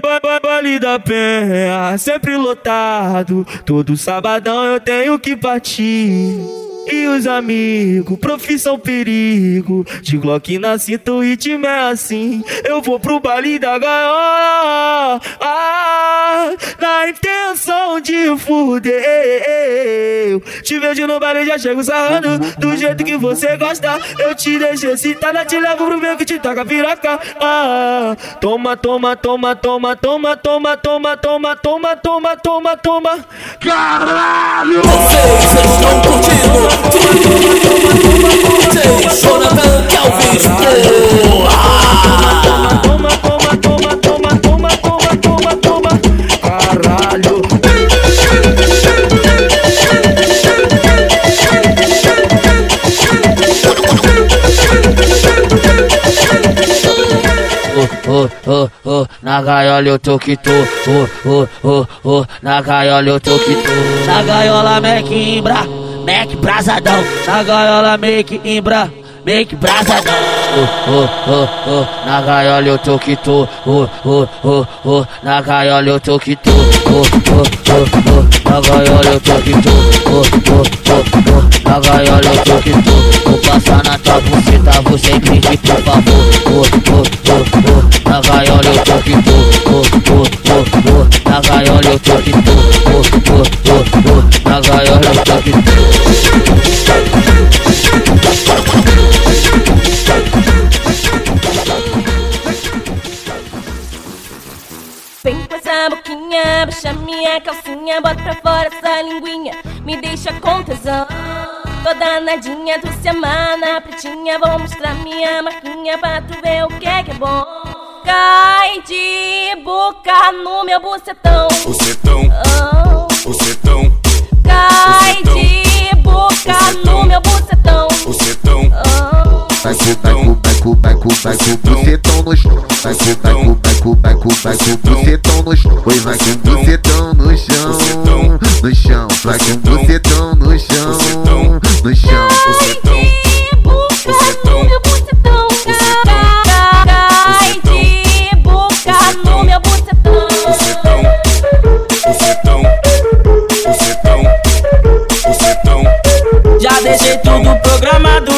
baile, baile da penha, sempre lotado. Todo sabadão eu tenho que partir. E os amigos, profissão perigo. De Glock na cinta, o ritmo é assim. Eu vou pro baile da gaiola. Ah, na intenção de fuder. Te vejo no baile, já chego sarrando. Do jeito que você gosta. Eu te deixo excitada, te levo pro meio que te toca piroca. Ah, toma, toma, toma, toma, toma, toma, toma, toma, toma, toma, toma, toma. Caralho! Vocês estão curtindo Jonathan Calvis, porra! Toma, toma, toma, toma, toma, toma, toma, toma, caralho. oh, oh, oh, na gaiola eu tô que tô, oh, oh, oh, oh, na gaiola eu tô que tô, na gaiola Mac Imbra, Mac Brasadão, na gaiola Mac Imbra, Mac Brasadão, oh, oh, oh, oh, na gaiola eu tô que tô, oh, oh, oh, oh, na gaiola eu tô que tô, oh, oh, oh, oh, na gaiola eu tô que tô, oh, oh, oh, oh, na gaiola eu tô que tô, vou passar na tua buceta, você pedir por favor, oh, oh, oh, oh, na gaiola eu tô que tô, oh, oh, oh, oh, na gaiola eu tô oh, oh, na gaiola eu tô tô. Vem com essa boquinha, baixa minha calcinha, bota pra fora essa linguinha, me deixa com tesão. Toda nadinha, tu se amar na pretinha, vou mostrar minha marquinha pra tu ver o que é que é bom. Cai de boca no meu bucetão. Bucetão, Oh. bucetão, Cai Bucetão. de boca Bucetão. no meu bucetão. bucetão, Oh. Vai com, vai com bucetão no chão. Vai com, vai com, vai com, vai com, vai com bucetão no chão. Oi, vai com bucetão no chão, no chão. Vai com bucetão no chão, no chão.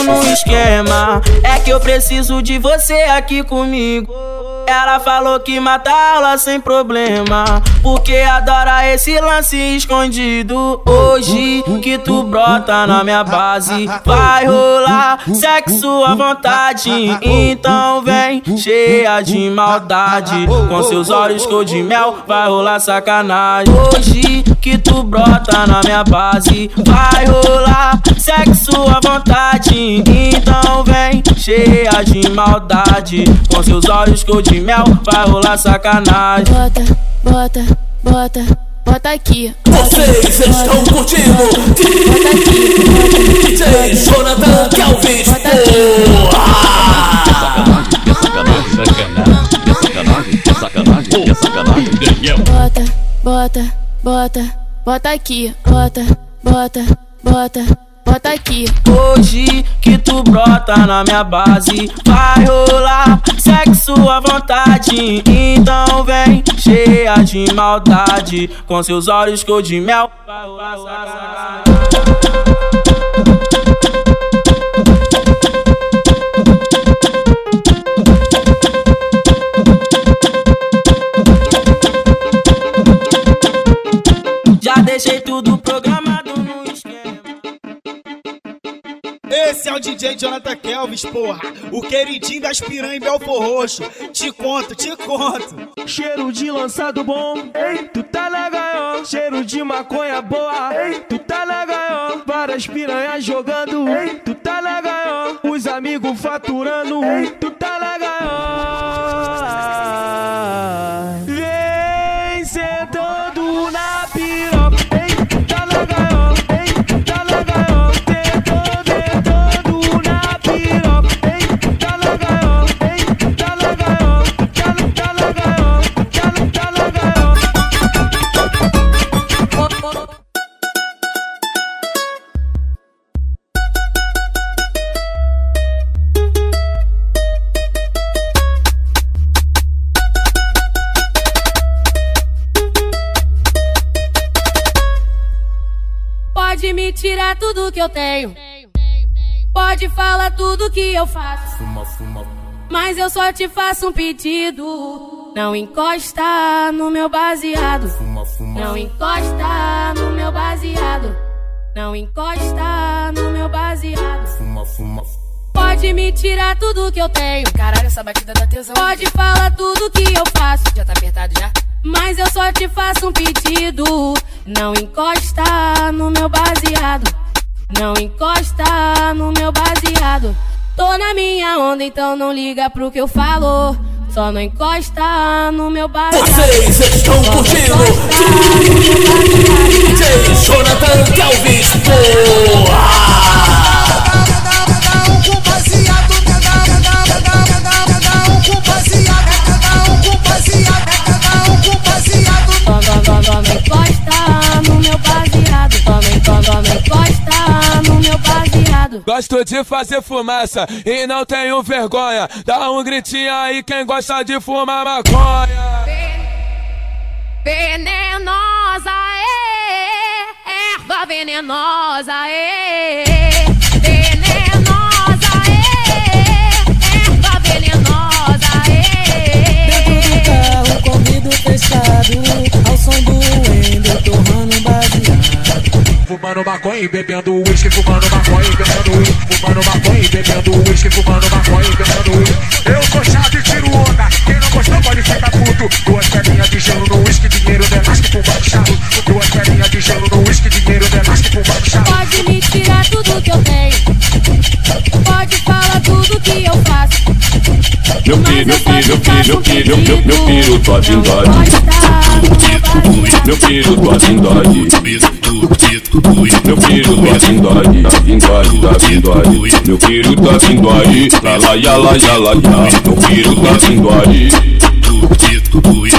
No esquema. É que eu preciso de você aqui comigo. Ela falou que mata aula sem problema. Porque adora esse lance escondido. Hoje que tu brota na minha base, vai rolar sexo à vontade. Então vem cheia de maldade. Com seus olhos cor de mel, vai rolar sacanagem. Hoje que tu brota na minha base, vai rolar sexo à vontade. Então vem cheia de maldade. Com seus olhos cor de mel, vai rolar sacanagem. Bota, bota, bota, bota aqui. Vocês estão curtindo Bota aqui, DJ Jonathan Calvis, bota, bota, bota, bota aqui. Bota, bota, bota, bota aqui. Hoje que tu brota na minha base, vai rolar sexo à vontade. Então vem cheia de maldade, com seus olhos cor de mel. Vai rolar DJ Jonathan Kelvis, porra. O queridinho das piranha em Belfor Roxo. Te conto, te conto. Cheiro de lançado bom, ei, tu tá legal. Cheiro de maconha boa, ei, tu tá legal. Várias piranhas jogando, ei, tu tá legal. Os amigos faturando, ei, tu tá legal. Que eu tenho. Pode falar tudo que eu faço. Mas eu só te faço um pedido. Não encosta no meu baseado. Não encosta no meu baseado. Não encosta no meu baseado. Pode me tirar tudo que eu tenho. Caralho, essa batida da tesão. Pode falar tudo que eu faço. Já tá apertado já? Mas eu só te faço um pedido. Não encosta no meu baseado. Não encosta no meu baseado. Tô na minha onda, então não liga pro que eu falo. Só não encosta no meu baseado. Vocês estão curtindo. DJ Jonathan Calves. Boa! Gosto de fazer fumaça e não tenho vergonha. Dá um gritinho aí quem gosta de fumar maconha. Venenosa, é, erva venenosa, é, venenosa, é, erva venenosa, é. carro com vidro fechado, ao som do Wendel, torrando baseado. Fumando maconha e bebendo uísque, fumando maconha e bebendo uísque, fumando maconha e bebendo uísque, fumando maconha e bebendo uísque. Eu sou chato e tiro onda, quem não gostou pode ficar puto. Duas pedrinhas de gelo no uísque, dinheiro de elástico, fumando chato. Duas pedrinhas de gelo no uísque, dinheiro de elástico, fumando chato. Pode me tirar tudo que eu tenho. Meu filho, filho, meu filho, meu filho, meu filho, tua bindade. Meu filho, tua bindade. Meu filho, tua bindade, tá bindade, tá bindade. Meu filho tá vindo aí, lá lá ya lá ya lá ya. Meu filho tá vindo aí.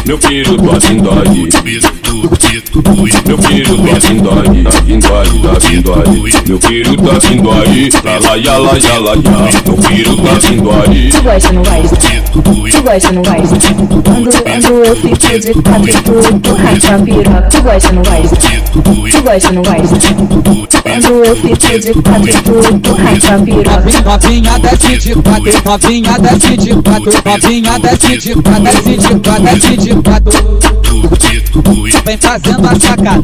Meu filho, tua bindade. Meu filho tá vindo aí, tá vindo aí, tá vindo aí. Meu filho tá vindo aí, lá lá ya lá ya lá ya. Meu filho tá vindo aí. Tu gosta, não gosta? Tu gosta, não gosta? Quando, quando eu fico de quatro, tu, tu racha a piroca. Tu gosta, não gosta? Tu gosta, não gosta? Quando eu fico de quatro, tu, tu racha a piroca. Novinha desce de quatro, novinha desce de quatro, novinha desce de quatro, desce de quatro, desce de quatro. Vem fazendo a sacanagem.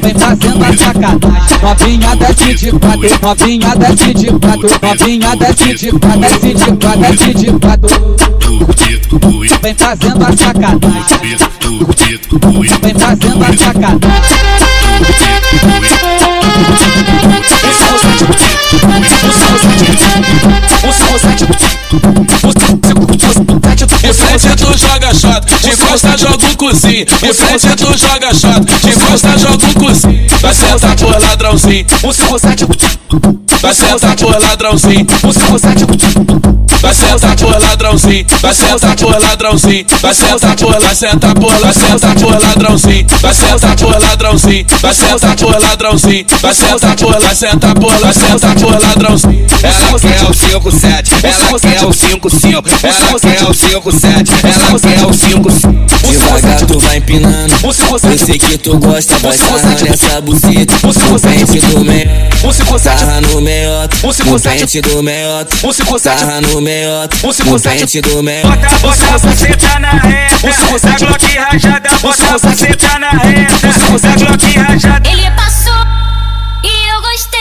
Vem fazendo a sacanagem. Novinha desce de quatro, novinha desce de quatro, novinha desce de quatro, desce de quatro, desce de quatro. Vem fazendo a sacanagem. Vem fazendo a sacanagem. De frente tu joga shot, de costa joga um cozinho. De frente tu joga shot, de costa joga um cozinho. Vai sentar por ladrãozinho. Vai sentar por ladrãozinho. Vai sentar por ladrãozinho. Vai sentar por ladrãozinho. Vai sentar por lá, sentar por lá, sentar por ladrãozinho. Vai sentar por ladrãozinho. Vai sentar por ladrãozinho. Vai sentar por lá, sentar por lá, sentar por ladrãozinho. Ela quer o 57, ela quer o 55, ela quer o 57, ela quer o 55. Devagar tu vai empinando, eu sei que tu gosta, vai sarrar nessa buceta. No pente do meio, sarra no meiota. No pente do meiota, sarra no meiota. No pente do meiota. Bota a buceta na reta, da Glock rajada, bota a buceta na reta, da Glock rajada. Ele passou e eu gostei.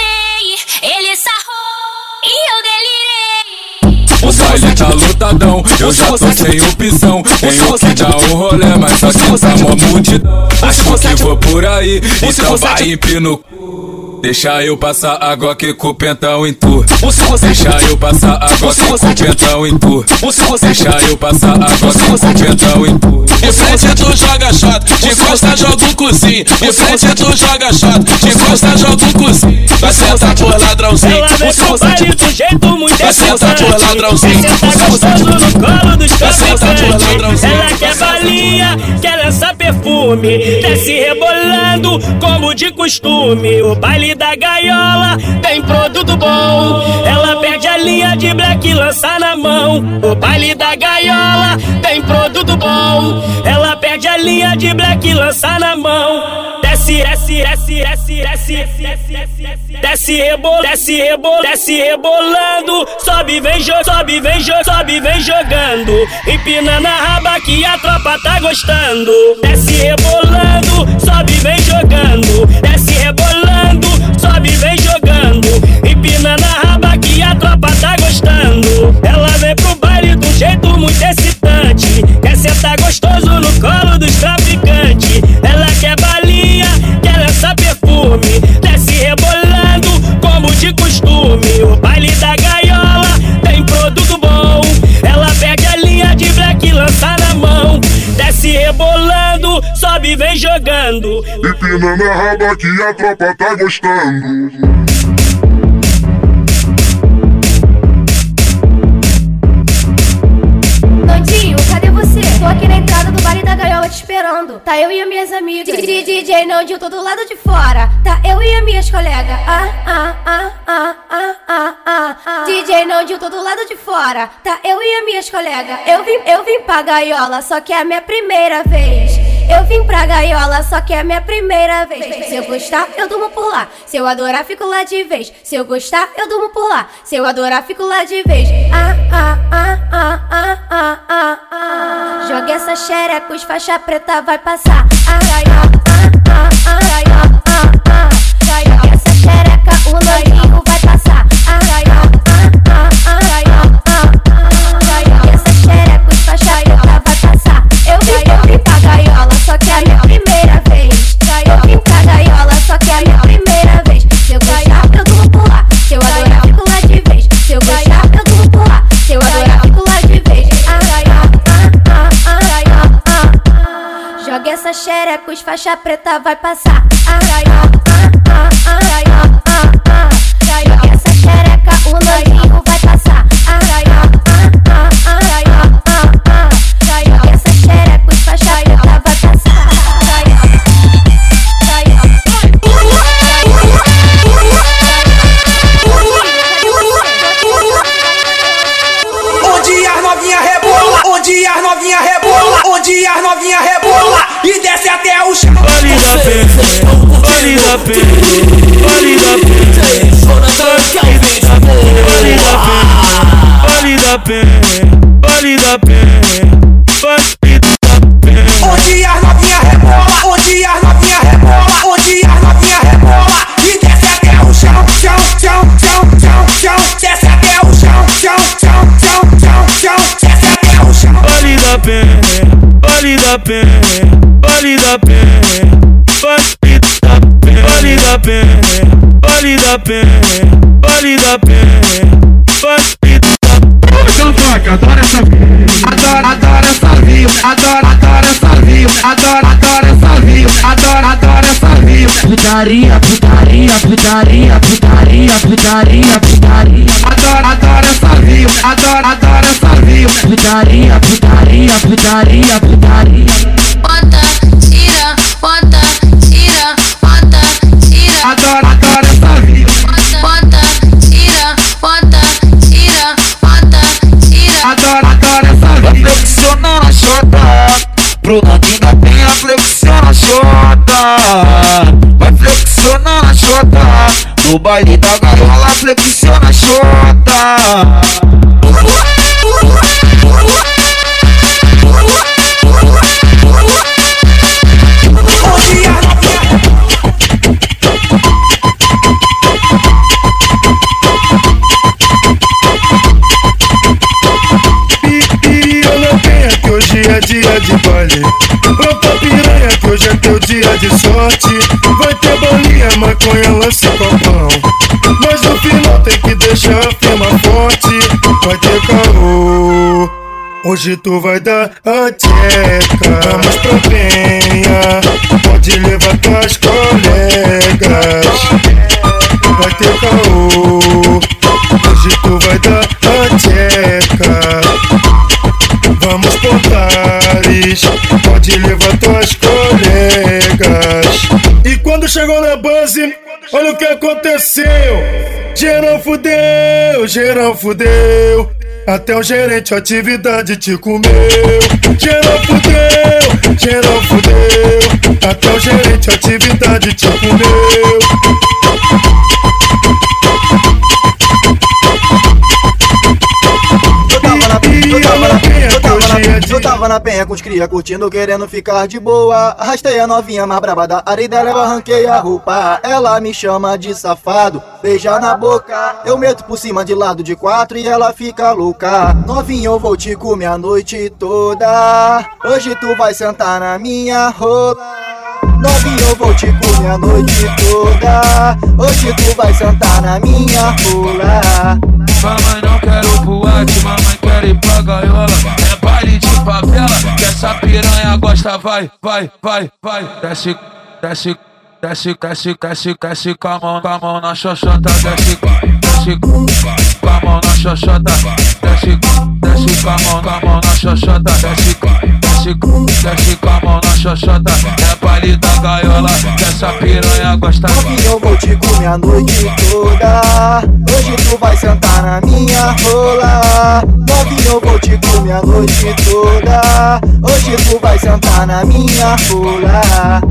Ele sarrou e eu delirei. O baile tá lotadão, eu já tô sem opção. Tenho que dar o rolê, mas só que tá mó multidão. Acho que vou por aí, então vai empino. Deixa eu passar água que com o pentão em tu. Deixa eu passar água que com pentão em tu. Deixa eu passar água que com pentão em tu. De frente tu joga shot, de costa joga um cozinho. De frente tu joga shot, de costa joga um cozinho. Vai sentar por ladrãozinho. Ela vem com baile do jeito muito Vai sentar por ladrãozinho. Vai sentar gostoso no colo dos traficantes. Ela quer balinha, quer lançar perfume. Desce rebolando como de costume. O baile da gaiola tem produto bom. Ela perde a linha de black e lança na mão. O baile da gaiola tem produto bom. Ela perde a linha de black e lança na mão. Desce desce, desce, desce, desce, desce, desce, rebol, desce, rebol, desce rebolando, sobe, vem, jo, sobe, vem, sobe, vem jogando, empinando a raba que a tropa tá gostando, desce rebolando, sobe, vem jogando, desce rebolando, sobe, vem jogando, empinando a tropa tá gostando, ela vem pro baile um jeito muito excitante, quer sentar gostoso no colo dos traficantes, ela quer balinha, quer lançar perfume, desce rebolando como de costume, o baile da gaiola tem produto bom, ela pega a linha de black e lança na mão, desce rebolando, sobe e vem jogando. Empinando a raba que a tropa tá gostando. Tô aqui na entrada do baile da gaiola te esperando. Tá eu e as minhas amigas. D- DJ Nandinho, tô do lado de fora. Tá eu e as minhas colegas. Ah, ah, ah, ah, ah, ah, ah, ah. DJ Nandinho, tô do lado de fora. Tá eu e as minhas colegas. Eu vim, eu vim pra gaiola, só que é a minha primeira vez. Eu vim pra gaiola, só que é minha primeira vez. Se eu gostar, eu durmo por lá. Se eu adorar, fico lá de vez. Se eu gostar, eu durmo por lá. Se eu adorar, fico lá de vez. Ah, ah, ah, ah, ah, ah, ah, ah. Joga essa xereca, os faixa preta vai passar. Ah, gaiola, ah, ah, ah, gaiola, ah, ah. Joga essa xereca, o novinho essa xereca, os faixa preta vai passar. Ah, gaiola, ah, ah, ah, gaiola, o chão. Vale da pena, vale da pena, vale da pena, vale da pena, vale da pena, vale da pena, vale da pena. Onde as novinha rebola, da pena, vale da pena, vale da pena, vale da pena, vale da pena, vale da pena, vale da pena, vale da Então toca, adora essa Adoro, adoro essa view, adoro, adoro essa view, adoro, adoro essa view, adoro, adoro essa view. Putaria, putaria, putaria, putaria, putaria, putaria. Adoro, adoro essa view, adoro, adoro essa view. Putaria, putaria, putaria, putaria. Bota, tira, bota, tira, bota, tira. Adoro, adoro essa view. Tira. Adoro, adoro essa view. Flexionando a chota Pro Nandinho tem a flexiona a chota Vai flexionando a chota No baile da gaiola flexiona a chota é dia de baile. Planta piranha que hoje é teu dia de sorte. Vai ter bolinha, maconha, lança copão Mas no final tem que deixar a firma forte. Vai ter caô. Hoje tu vai dar a tcheca Vamos pra penha Pode levar tuas colegas. Vai ter caô Pode levar tuas colegas. E quando chegou na base Olha o que aconteceu. Geral fudeu, geral fudeu. Até o gerente atividade te comeu. Geral fudeu, geral fudeu. Até o gerente atividade te comeu. Eu tava na penha com os cria curtindo, querendo ficar de boa. Arrastei a novinha mais braba da areia eu arranquei a roupa. Ela me chama de safado, beija na boca. Eu meto por cima de lado de quatro e ela fica louca. Novinha, eu vou te comer a noite toda. Hoje tu vai sentar na minha rola. Novinho, eu vou te comer a noite toda. Hoje tu vai sentar na minha rola. Mamãe não quero boate, mamãe quer ir pra gaiola baile de favela, que essa piranha gosta Vai, vai, vai, vai. Desce, desce, desce, desce, desce, desce Com a mão, com a mão na xoxota. Desce, desce, com a mão na xoxota. Desce, desce com a mão, com a mão na xoxota. Desce, desce, desce com a mão na xoxota É baile da gaiola, que essa piranha gosta Novinho, eu vou te comer a noite toda. Hoje tu vai sentar na minha rola. Novinho, eu vou te comer a noite toda. Hoje tu vai sentar na minha rola.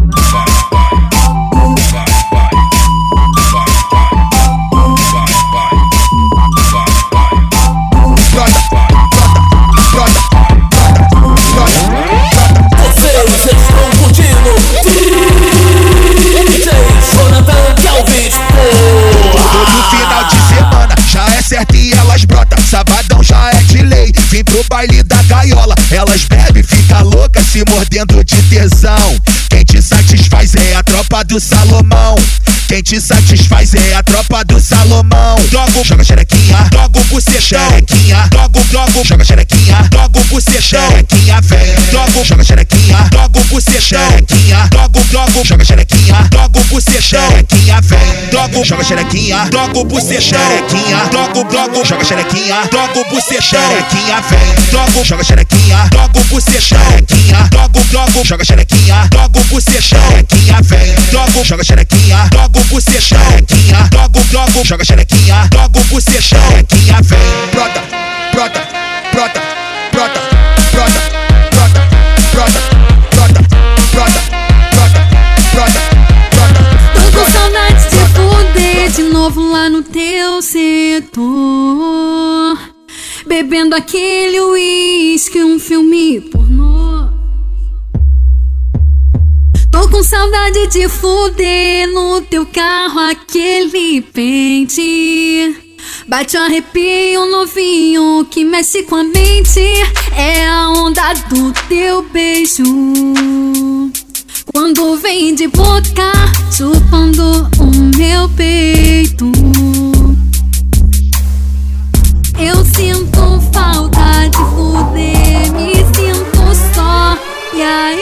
Se mordendo de tesão. Quem te satisfaz é a tropa do Salomão. Quem te satisfaz é a tropa do Salomão. Dogo, joga xerequinha. Dogo, você xerequinha. Dogo, dogo, joga xerequinha. Dogo, você xerequinha, vem. Dogo, joga xerequinha. Dogo, bucetão. drogo joga, joga xerequinha. Joga o bucetão. Xerequinha vem. drogo joga xerequinha. drogo o bucetão. Xerequinha. drogo drogo joga xerequinha. drogo o bucetão. Xerequinha vem. drogo joga xerequinha. drogo o bucetão. Xerequinha. drogo drogo joga xerequinha. drogo o bucetão. Xerequinha vem. Joga, joga xerequinha. Joga o bucetão. Xerequinha. Joga, joga, joga xerequinha. Xerequinha vem. Novo lá no teu setor. Bebendo aquele uísque, um filme pornô. Tô com saudade de fuder no teu carro aquele pente. Bate um arrepio novinho que mexe com a mente. É a onda do teu beijo. Quando vem de boca, chupando o meu peito. Eu sinto falta de fuder, me sinto só. E aí?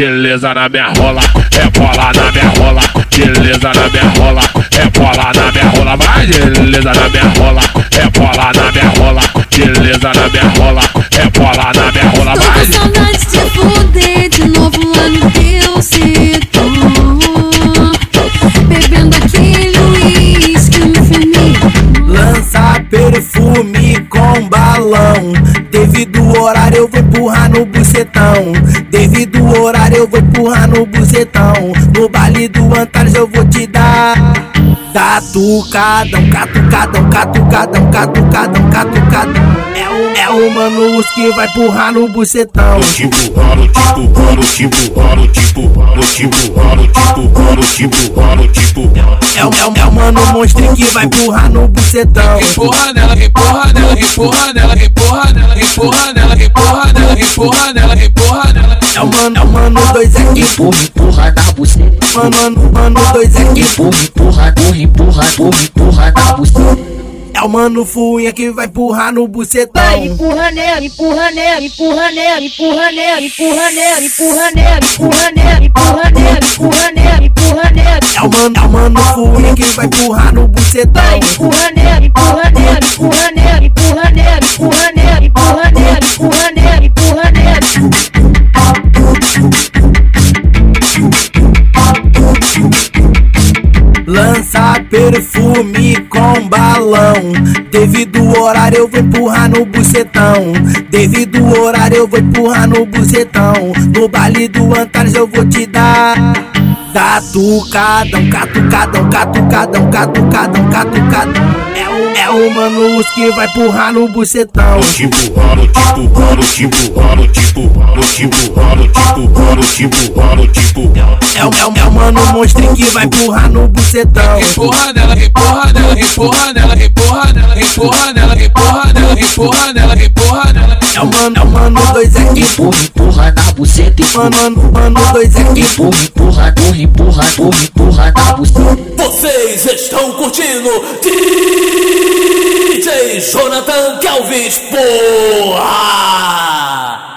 Beleza na minha rola, é bola na minha rola. Beleza na minha rola, é bola na minha rola. Vai, beleza na minha rola, é bola na minha rola. Beleza na minha rola, é bola na minha rola. Tô Vai. com saudade de fuder de novo lá no teu setor. Bebendo aquele uísque infinito. Lança perfume com balão. Devido ao horário eu vou empurrar no bucetão. Devido ao horário eu vou empurrar no bucetão. No baile do Antares eu vou te dar. Catucadão, catucadão, catucadão, catucadão, catucadão. É o, é o Manus que vai empurrar no bucetão. Tipo, rolo, tipo, rolo, tipo, rolo, tipo, rolo, tipo, rolo, tipo, rolo, tipo, rolo, tipo. É o, é o, é o mano monstro que vai empurrar no bucetão. Empurra nela, empurra nela, empurra nela, empurra nela, empurra nela, empurra nela, empurra nela, empurra nela. É o mano, é o mano dois é que empurra, empurra na buceta. Mano, mano, mano dois é que empurra, empurra, empurra, empurra, empurra, empurra na buceta. É é o mano fuinha que vai empurrar no bucetão. Vai, empurra nela, empurra nela, empurra nela, empurra nela, empurra nela, empurra nela, empurra nela, empurra nela, empurra nela, empurra nela. É o mano, é o mano fuinha que vai empurrar no bucetão. Vai, empurra nela, empurra nela, empurra nela, empurra nela, empurra nela, empurra nela, empurra nela, empurra perfume com balão. Devido horário eu vou empurrar no bucetão. Devido horário eu vou empurrar no bucetão. No baile do Antares eu vou te dar. Catucadão, catucadão, catucadão, catucadão, catucadão. É o, é o Manus que vai empurrar no bucetão. Te empurrando, te empurrando, te empurrando, te empurrando, te empurrando, te empurrando, te empurrando, te empurrando. É o, é o, é o mano monstro que vai empurrar no bucetão. Empurra nela, empurra nela, empurra nela, empurra nela, empurra nela, empurra nela, empurra nela, empurra nela. É o mano, é o mano dois é que empurra, empurra na buceta, mano, mano, mano dois é que empurra, empurra, empurra, empurra, empurra na buceta. Vocês estão curtindo DJ Jonathan Calvis, porra!